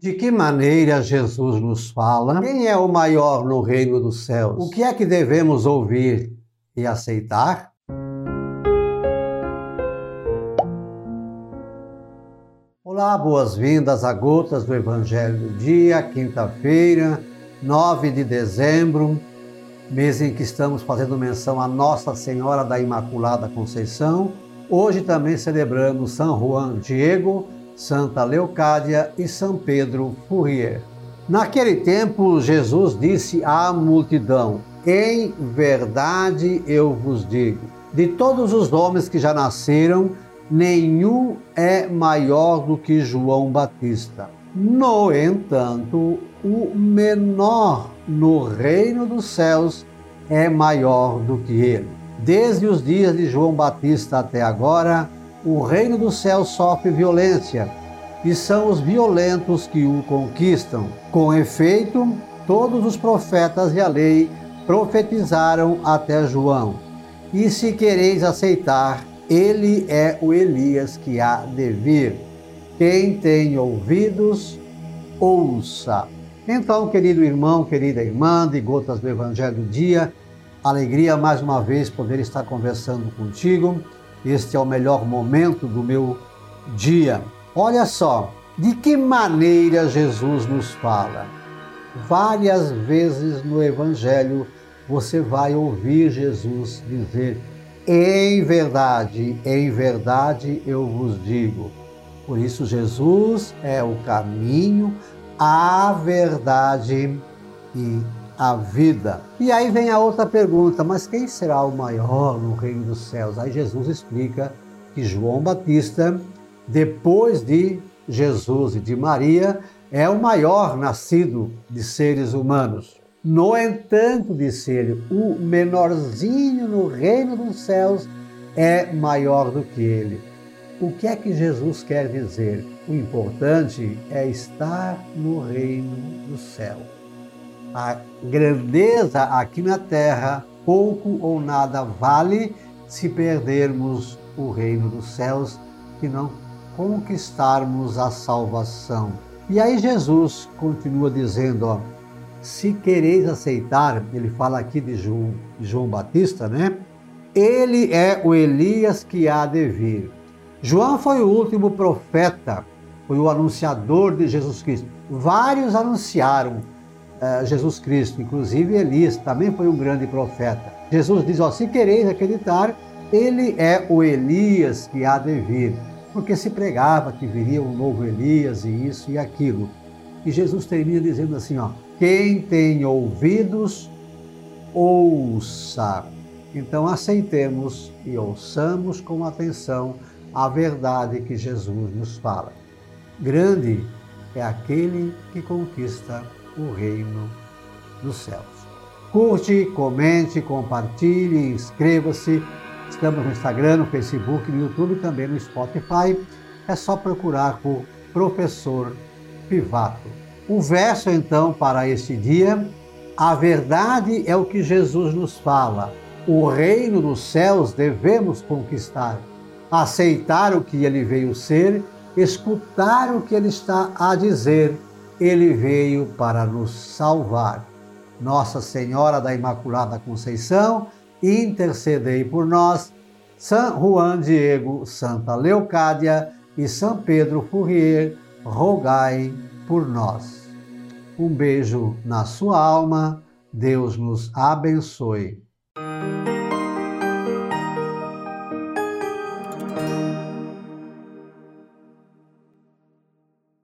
De que maneira Jesus nos fala? Quem é o maior no reino dos céus? O que é que devemos ouvir e aceitar? Olá, boas-vindas a Gotas do Evangelho do Dia, quinta-feira, 9 de dezembro, mês em que estamos fazendo menção a Nossa Senhora da Imaculada Conceição. Hoje também celebramos São Juan Diego Santa Leocádia e São Pedro Fourier. Naquele tempo, Jesus disse à multidão: Em verdade eu vos digo, de todos os homens que já nasceram, nenhum é maior do que João Batista. No entanto, o menor no reino dos céus é maior do que ele. Desde os dias de João Batista até agora, o reino do céu sofre violência e são os violentos que o conquistam. Com efeito, todos os profetas e a lei profetizaram até João. E se quereis aceitar, ele é o Elias que há de vir. Quem tem ouvidos, ouça. Então, querido irmão, querida irmã de Gotas do Evangelho do Dia, alegria mais uma vez poder estar conversando contigo este é o melhor momento do meu dia. Olha só, de que maneira Jesus nos fala? Várias vezes no Evangelho você vai ouvir Jesus dizer: Em verdade, em verdade eu vos digo. Por isso, Jesus é o caminho, a verdade e a vida. E aí vem a outra pergunta: mas quem será o maior no reino dos céus? Aí Jesus explica que João Batista, depois de Jesus e de Maria, é o maior nascido de seres humanos. No entanto, disse ele, o menorzinho no reino dos céus é maior do que ele. O que é que Jesus quer dizer? O importante é estar no reino do céu a grandeza aqui na terra pouco ou nada vale se perdermos o reino dos céus e não conquistarmos a salvação. E aí Jesus continua dizendo, ó, se quereis aceitar, ele fala aqui de João, João Batista, né? Ele é o Elias que há de vir. João foi o último profeta, foi o anunciador de Jesus Cristo. Vários anunciaram, Jesus Cristo, inclusive Elias também foi um grande profeta. Jesus diz: ó, se quereis acreditar, ele é o Elias que há de vir, porque se pregava que viria um novo Elias e isso e aquilo. E Jesus termina dizendo assim: ó, quem tem ouvidos, ouça. Então aceitemos e ouçamos com atenção a verdade que Jesus nos fala. Grande é aquele que conquista o reino dos céus. Curte, comente, compartilhe, inscreva-se. Estamos no Instagram, no Facebook, no YouTube e também no Spotify. É só procurar por Professor Pivato. O verso então para este dia, a verdade é o que Jesus nos fala. O reino dos céus devemos conquistar, aceitar o que ele veio ser, escutar o que ele está a dizer ele veio para nos salvar. Nossa Senhora da Imaculada Conceição, intercedei por nós. São Juan Diego, Santa Leocádia e São Pedro Fourier, rogai por nós. Um beijo na sua alma. Deus nos abençoe.